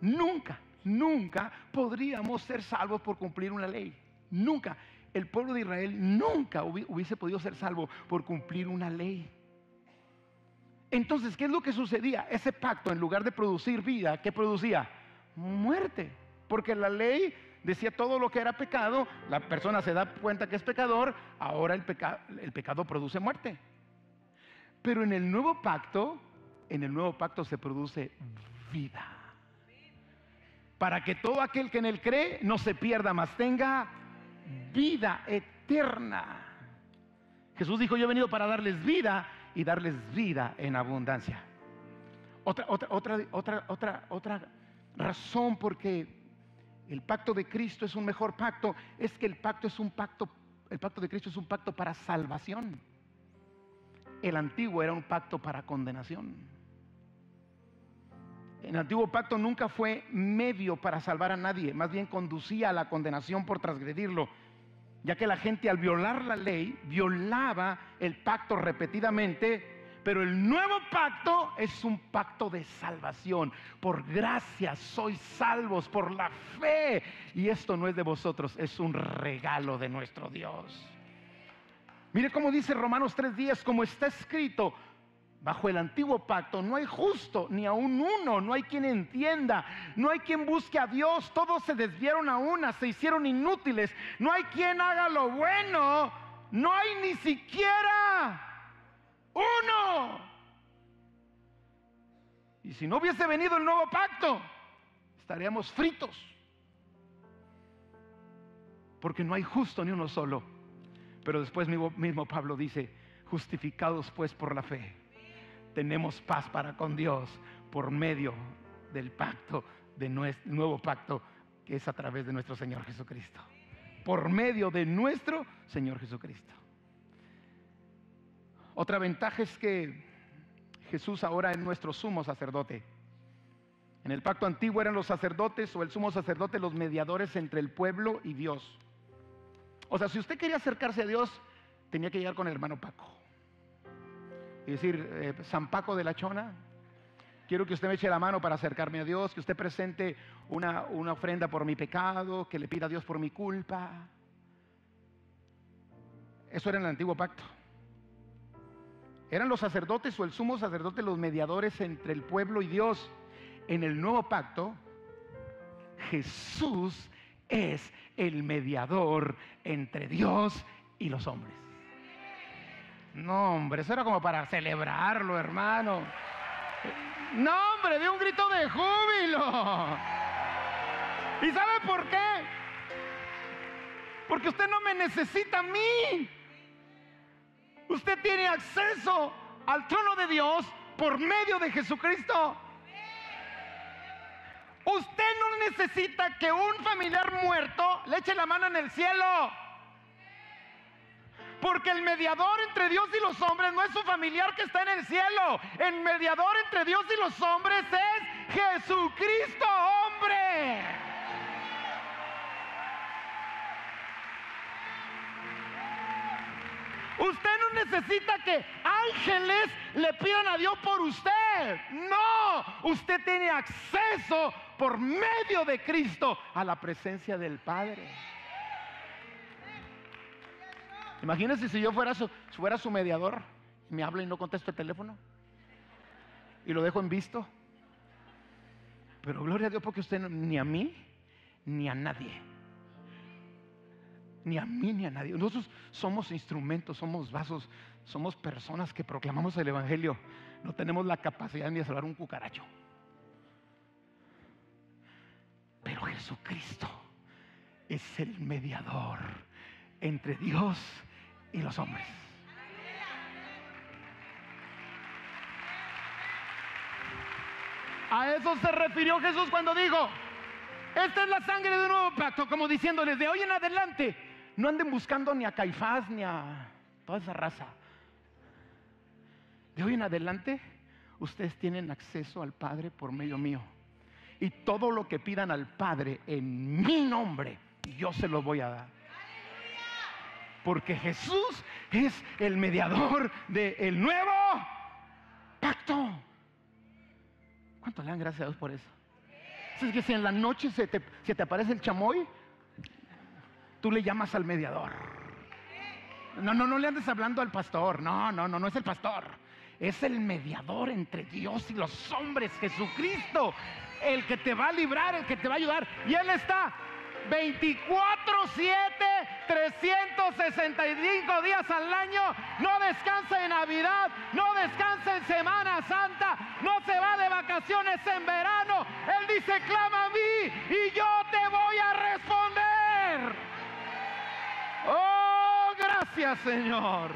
A: Nunca, nunca podríamos ser salvos por cumplir una ley. Nunca. El pueblo de Israel nunca hubiese podido ser salvo por cumplir una ley. Entonces, ¿qué es lo que sucedía? Ese pacto, en lugar de producir vida, ¿qué producía? Muerte. Porque la ley decía todo lo que era pecado, la persona se da cuenta que es pecador, ahora el, el pecado produce muerte. Pero en el nuevo pacto, en el nuevo pacto se produce vida. Para que todo aquel que en él cree no se pierda, más tenga vida eterna. Jesús dijo, yo he venido para darles vida y darles vida en abundancia. Otra, otra, otra, otra, otra, otra razón porque el pacto de Cristo es un mejor pacto es que el pacto es un pacto, el pacto de Cristo es un pacto para salvación. El antiguo era un pacto para condenación. El antiguo pacto nunca fue medio para salvar a nadie, más bien conducía a la condenación por transgredirlo, ya que la gente al violar la ley violaba el pacto repetidamente, pero el nuevo pacto es un pacto de salvación. Por gracia sois salvos por la fe. Y esto no es de vosotros, es un regalo de nuestro Dios. Mire cómo dice Romanos 3:10, como está escrito, bajo el antiguo pacto no hay justo ni aún uno, no hay quien entienda, no hay quien busque a Dios, todos se desviaron a una, se hicieron inútiles, no hay quien haga lo bueno, no hay ni siquiera uno. Y si no hubiese venido el nuevo pacto, estaríamos fritos, porque no hay justo ni uno solo. Pero después mismo Pablo dice, justificados pues por la fe, tenemos paz para con Dios por medio del pacto, de nuestro nuevo pacto que es a través de nuestro Señor Jesucristo. Por medio de nuestro Señor Jesucristo. Otra ventaja es que Jesús ahora es nuestro sumo sacerdote. En el pacto antiguo eran los sacerdotes o el sumo sacerdote los mediadores entre el pueblo y Dios. O sea, si usted quería acercarse a Dios, tenía que llegar con el hermano Paco. y decir, eh, San Paco de la Chona, quiero que usted me eche la mano para acercarme a Dios, que usted presente una, una ofrenda por mi pecado, que le pida a Dios por mi culpa. Eso era en el antiguo pacto. Eran los sacerdotes o el sumo sacerdote los mediadores entre el pueblo y Dios. En el nuevo pacto, Jesús es el mediador entre Dios y los hombres. No, hombre, eso era como para celebrarlo, hermano. No, hombre, de un grito de júbilo. ¿Y sabe por qué? Porque usted no me necesita a mí. Usted tiene acceso al trono de Dios por medio de Jesucristo. Usted no necesita que un familiar muerto le eche la mano en el cielo. Porque el mediador entre Dios y los hombres no es su familiar que está en el cielo. El mediador entre Dios y los hombres es Jesucristo, hombre. Usted necesita que ángeles le pidan a Dios por usted. No, usted tiene acceso por medio de Cristo a la presencia del Padre. Imagínese si yo fuera su, fuera su mediador y me habla y no contesto el teléfono y lo dejo en visto. Pero gloria a Dios porque usted ni a mí ni a nadie ni a mí ni a nadie. Nosotros somos instrumentos, somos vasos, somos personas que proclamamos el Evangelio. No tenemos la capacidad ni de salvar un cucaracho. Pero Jesucristo es el mediador entre Dios y los hombres. A eso se refirió Jesús cuando dijo, esta es la sangre de un nuevo pacto, como diciéndoles, de hoy en adelante, no anden buscando ni a Caifás ni a toda esa raza. De hoy en adelante, ustedes tienen acceso al Padre por medio mío. Y todo lo que pidan al Padre en mi nombre, yo se lo voy a dar. Porque Jesús es el mediador del nuevo pacto. ¿Cuánto le dan gracias a Dios por eso? Es que si en la noche se te, se te aparece el chamoy, tú le llamas al mediador. No, no, no le andes hablando al pastor. No, no, no, no es el pastor. Es el mediador entre Dios y los hombres, Jesucristo. El que te va a librar, el que te va a ayudar. Y Él está 24, 7, 365 días al año. No descansa en Navidad, no descansa en Semana Santa, no se va de vacaciones en verano. Él dice, clama a mí y yo te voy a responder. Oh, gracias Señor.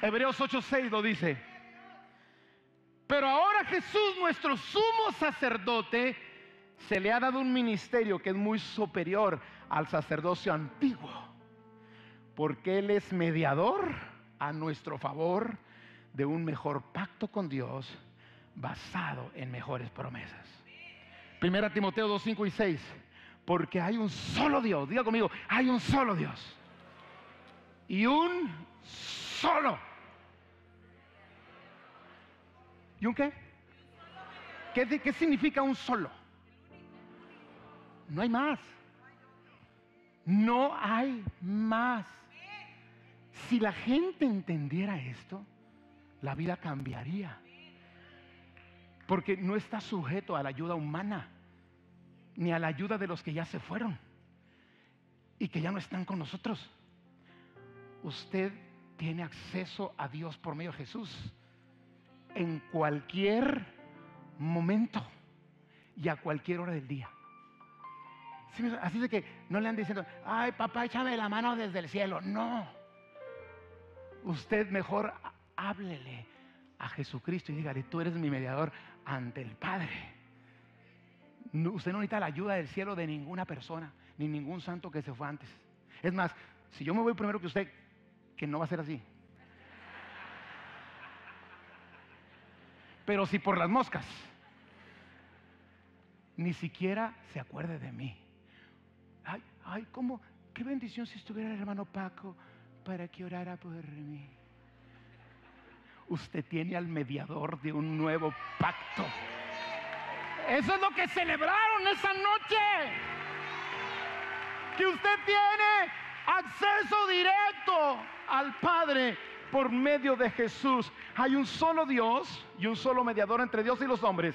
A: Hebreos 8:6 lo dice. Pero ahora Jesús, nuestro sumo sacerdote, se le ha dado un ministerio que es muy superior al sacerdocio antiguo, porque Él es mediador a nuestro favor de un mejor pacto con Dios basado en mejores promesas. Primera Timoteo 2, 5 y 6, porque hay un solo Dios, diga conmigo, hay un solo Dios y un solo. ¿Y un qué? ¿Qué, significa un solo? No hay más. No hay más. Si la gente entendiera esto, la vida cambiaría. Porque no está sujeto a la ayuda humana, ni a la ayuda de los que ya se fueron y que ya no están con nosotros. Usted tiene acceso a Dios por medio de Jesús en cualquier momento y a cualquier hora del día. Así de que no le han diciendo, ay papá, échame la mano desde el cielo. No. Usted mejor háblele a Jesucristo y dígale, tú eres mi mediador ante el Padre. Usted no necesita la ayuda del cielo de ninguna persona, ni ningún santo que se fue antes. Es más, si yo me voy primero que usted, que no va a ser así. Pero si por las moscas, ni siquiera se acuerde de mí. Ay, ay, cómo, qué bendición si estuviera el hermano Paco para que orara por mí. usted tiene al mediador de un nuevo pacto. Eso es lo que celebraron esa noche. Que usted tiene acceso directo al Padre por medio de Jesús. Hay un solo Dios y un solo mediador entre Dios y los hombres.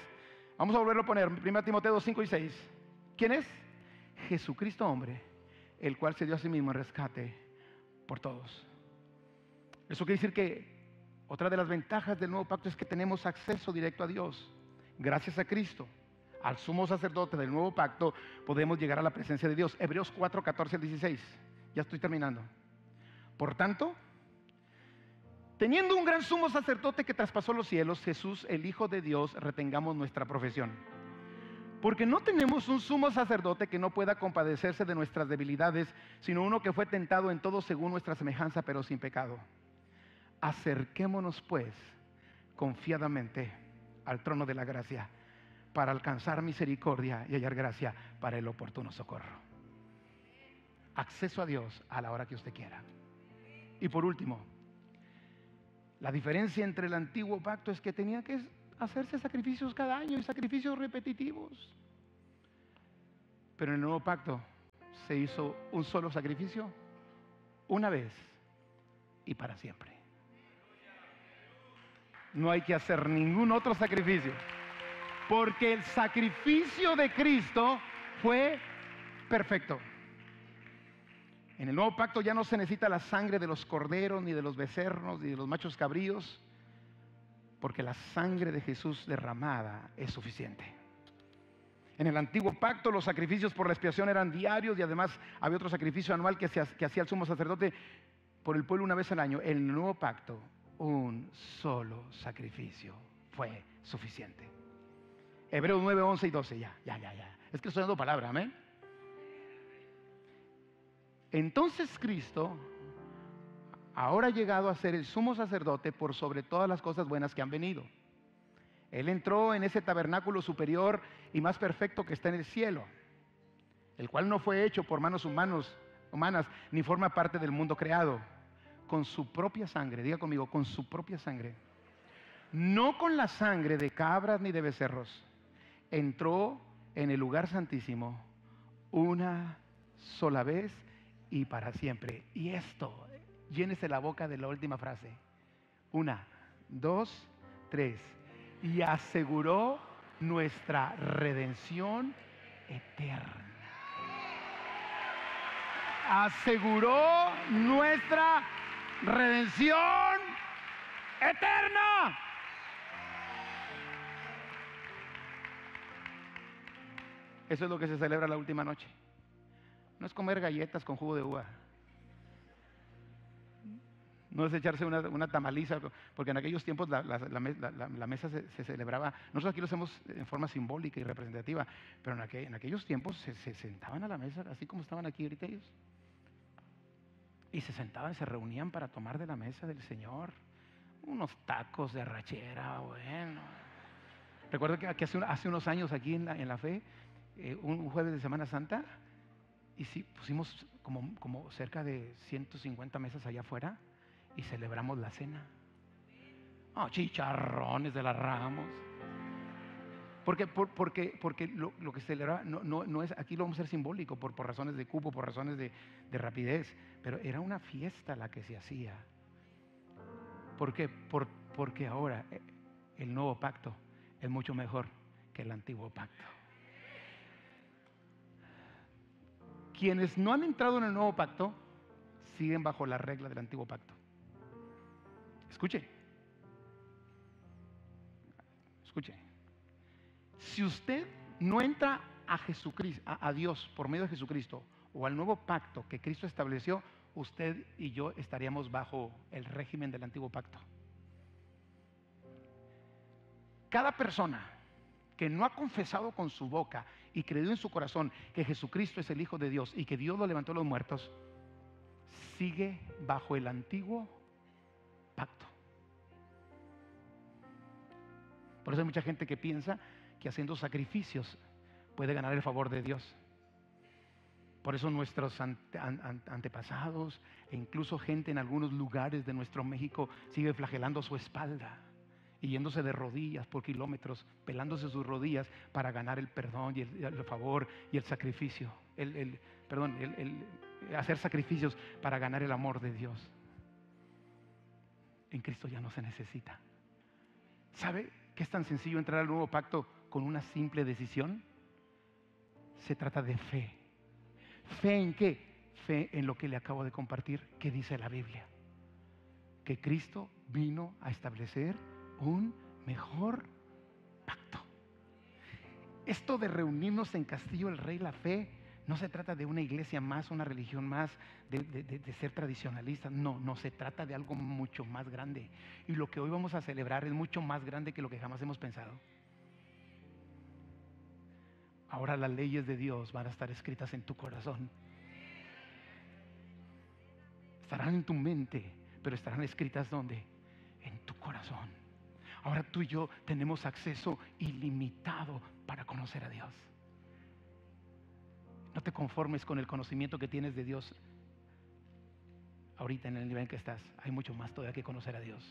A: Vamos a volverlo a poner, 1 Timoteo 5 y 6. ¿Quién es? Jesucristo hombre, el cual se dio a sí mismo en rescate por todos. Eso quiere decir que otra de las ventajas del nuevo pacto es que tenemos acceso directo a Dios. Gracias a Cristo, al sumo sacerdote del nuevo pacto, podemos llegar a la presencia de Dios. Hebreos 4, 14 al 16. Ya estoy terminando. Por tanto, teniendo un gran sumo sacerdote que traspasó los cielos, Jesús, el Hijo de Dios, retengamos nuestra profesión. Porque no tenemos un sumo sacerdote que no pueda compadecerse de nuestras debilidades, sino uno que fue tentado en todo según nuestra semejanza, pero sin pecado. Acerquémonos pues confiadamente al trono de la gracia para alcanzar misericordia y hallar gracia para el oportuno socorro. Acceso a Dios a la hora que usted quiera. Y por último, la diferencia entre el antiguo pacto es que tenía que hacerse sacrificios cada año y sacrificios repetitivos. Pero en el nuevo pacto se hizo un solo sacrificio una vez y para siempre. No hay que hacer ningún otro sacrificio. Porque el sacrificio de Cristo fue perfecto. En el nuevo pacto ya no se necesita la sangre de los corderos, ni de los becerros, ni de los machos cabríos, porque la sangre de Jesús derramada es suficiente. En el antiguo pacto los sacrificios por la expiación eran diarios y además había otro sacrificio anual que, hacía el sumo sacerdote por el pueblo una vez al año. En el nuevo pacto, un solo sacrificio fue suficiente. Hebreos 9, 11 y 12, ya, ya, ya, ya. Es que estoy dando palabra, amén. Entonces Cristo ahora ha llegado a ser el sumo sacerdote por sobre todas las cosas buenas que han venido. Él entró en ese tabernáculo superior y más perfecto que está en el cielo, el cual no fue hecho por manos humanos, humanas, ni forma parte del mundo creado, con su propia sangre, diga conmigo, con su propia sangre, no con la sangre de cabras ni de becerros, entró en el lugar santísimo una sola vez y para siempre. Y esto, llénese la boca de la última frase. Una, dos, tres. Y aseguró nuestra redención eterna. Aseguró nuestra redención eterna. Eso es lo que se celebra la última noche. No es comer galletas con jugo de uva. No es echarse una, tamaliza, porque en aquellos tiempos la, mesa se, celebraba. Nosotros aquí lo hacemos en forma simbólica y representativa, pero en, aquellos tiempos se, se, sentaban a la mesa, así como estaban aquí ahorita ellos. Y se sentaban, se reunían para tomar de la mesa del Señor. Unos tacos de arrachera, bueno. Recuerdo que hace, hace unos años aquí en la, en la fe, eh, un jueves de Semana Santa, y sí, pusimos como, como cerca de 150 mesas allá afuera y celebramos la cena. Chicharrones de las ramos. Porque, porque, porque lo, que se celebra no, no, es, aquí lo vamos a hacer simbólico, por, por razones de cupo, por razones de, de, rapidez, pero era una fiesta la que se hacía. ¿Por qué? Por, porque ahora eh, el nuevo pacto es mucho mejor que el antiguo pacto. Quienes no han entrado en el nuevo pacto siguen bajo la regla del antiguo pacto. Escuche. Escuche. Si usted no entra a Jesucristo, a, Dios por medio de Jesucristo o al nuevo pacto que Cristo estableció, usted y yo estaríamos bajo el régimen del antiguo pacto. Cada persona que no ha confesado con su boca y creído en su corazón que Jesucristo es el Hijo de Dios y que Dios lo levantó a los muertos, sigue bajo el antiguo pacto. Por eso hay mucha gente que piensa que haciendo sacrificios puede ganar el favor de Dios. Por eso nuestros ante- an- an- antepasados e incluso gente en algunos lugares de nuestro México sigue flagelando su espalda y yéndose de rodillas por kilómetros, pelándose sus rodillas para ganar el perdón y el, favor y el sacrificio. El, el- perdón, el- el- hacer sacrificios para ganar el amor de Dios. En Cristo ya no se necesita. ¿Sabe que es tan sencillo entrar al nuevo pacto con una simple decisión? Se trata de fe. ¿Fe en qué? Fe en lo que le acabo de compartir, que dice la Biblia. Que Cristo vino a establecer un mejor pacto. Esto de reunirnos en Castillo el Rey, la fe, no se trata de una iglesia más, una religión más, de, ser tradicionalista. No, no se trata de algo mucho más grande. Y lo que hoy vamos a celebrar es mucho más grande que lo que jamás hemos pensado. Ahora las leyes de Dios van a estar escritas en tu corazón. Estarán en tu mente, pero estarán escritas ¿dónde? En tu corazón. Ahora tú y yo tenemos acceso ilimitado para conocer a Dios. No te conformes con el conocimiento que tienes de Dios ahorita en el nivel que estás. Hay mucho más todavía que conocer a Dios.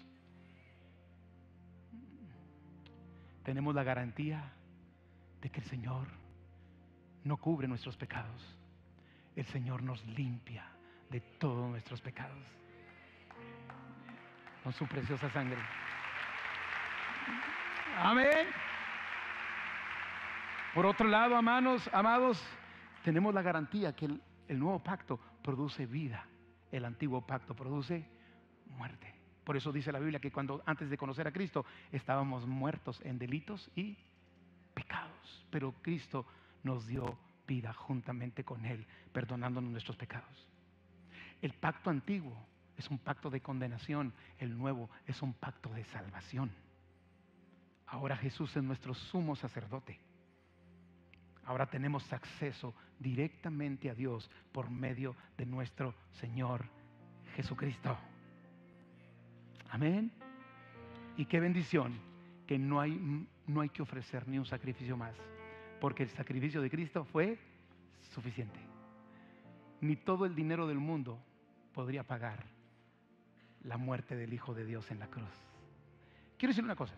A: Tenemos la garantía de que el Señor no cubre nuestros pecados. El Señor nos limpia de todos nuestros pecados. Con su preciosa sangre. Amén. Por otro lado, amados, amados, tenemos la garantía que el, el nuevo pacto produce vida. El antiguo pacto produce muerte. Por eso dice la Biblia que cuando antes de conocer a Cristo estábamos muertos en delitos y pecados. Pero Cristo nos dio vida juntamente con Él, perdonándonos nuestros pecados. El pacto antiguo es un pacto de condenación, el nuevo es un pacto de salvación. Ahora Jesús es nuestro sumo sacerdote. Ahora tenemos acceso directamente a Dios por medio de nuestro Señor Jesucristo. Amén. Y qué bendición que no hay, no hay que ofrecer ni un sacrificio más, porque el sacrificio de Cristo fue suficiente. Ni todo el dinero del mundo podría pagar la muerte del Hijo de Dios en la cruz. Quiero decir una cosa.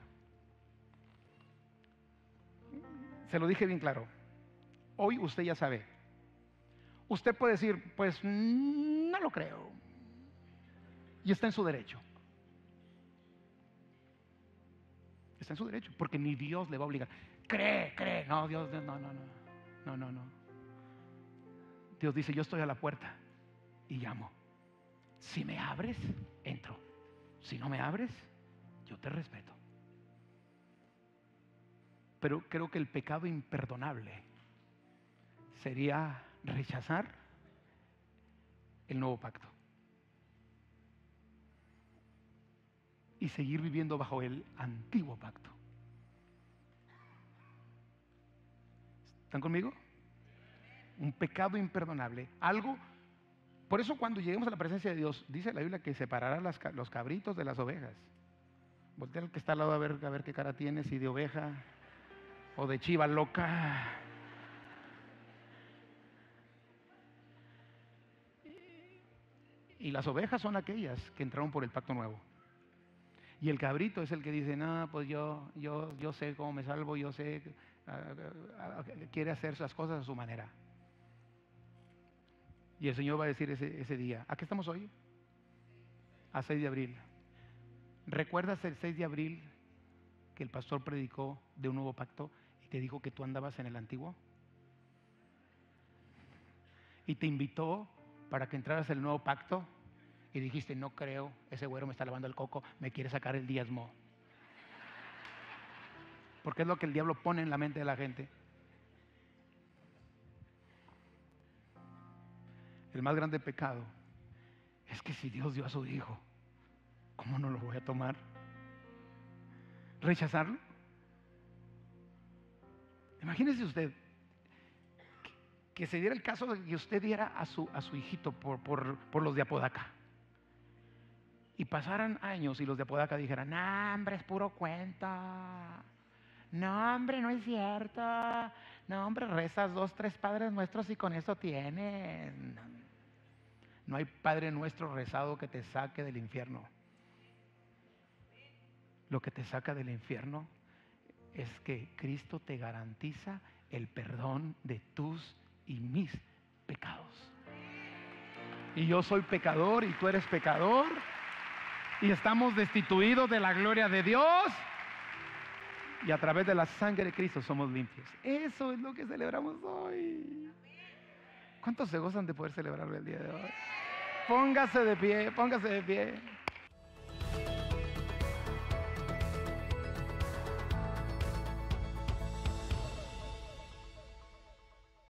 A: Se lo dije bien claro. Hoy usted ya sabe. Usted puede decir, pues mm, no lo creo. Y está en su derecho. Está en su derecho, porque ni Dios le va a obligar. Cree, cree. No, Dios, no, no, no. No, no, no. Dios dice, yo estoy a la puerta y llamo. Si me abres, entro. Si no me abres, yo te respeto. Pero creo que el pecado imperdonable sería rechazar el nuevo pacto y seguir viviendo bajo el antiguo pacto. ¿Están conmigo? Un pecado imperdonable, algo. Por eso cuando lleguemos a la presencia de Dios, dice la Biblia que separará los cabritos de las ovejas. Voltea al que está al lado a ver, qué cara tiene, si de oveja o de chiva loca. Y las ovejas son aquellas que entraron por el pacto nuevo. Y el cabrito es el que dice, no, pues yo, yo, yo sé cómo me salvo, yo sé, ah, ah, ah, quiere hacer las cosas a su manera. Y el Señor va a decir ese, ese día, ¿a qué estamos hoy? A 6 de abril. ¿Recuerdas el 6 de abril que el pastor predicó de un nuevo pacto te dijo que tú andabas en el antiguo? Y te invitó para que entraras en el nuevo pacto y dijiste, no creo, ese güero me está lavando el coco, me quiere sacar el diezmo. Porque es lo que el diablo pone en la mente de la gente. El más grande pecado es que si Dios dio a su hijo, ¿cómo no lo voy a tomar? ¿Rechazarlo? Imagínese usted que, se diera el caso de que usted diera a su, a su hijito por, por, por los de Apodaca. Y pasaran años y los de Apodaca dijeran, no, hombre, es puro cuento. No, hombre, no es cierto. No, hombre, rezas dos, tres padres nuestros y con eso tienes. No hay Padre nuestro rezado que te saque del infierno. Lo que te saca del infierno es que Cristo te garantiza el perdón de tus y mis pecados. Y yo soy pecador y tú eres pecador. Y estamos destituidos de la gloria de Dios. Y a través de la sangre de Cristo somos limpios. Eso es lo que celebramos hoy. ¿Cuántos se gozan de poder celebrarlo el día de hoy? Póngase de pie, póngase de pie.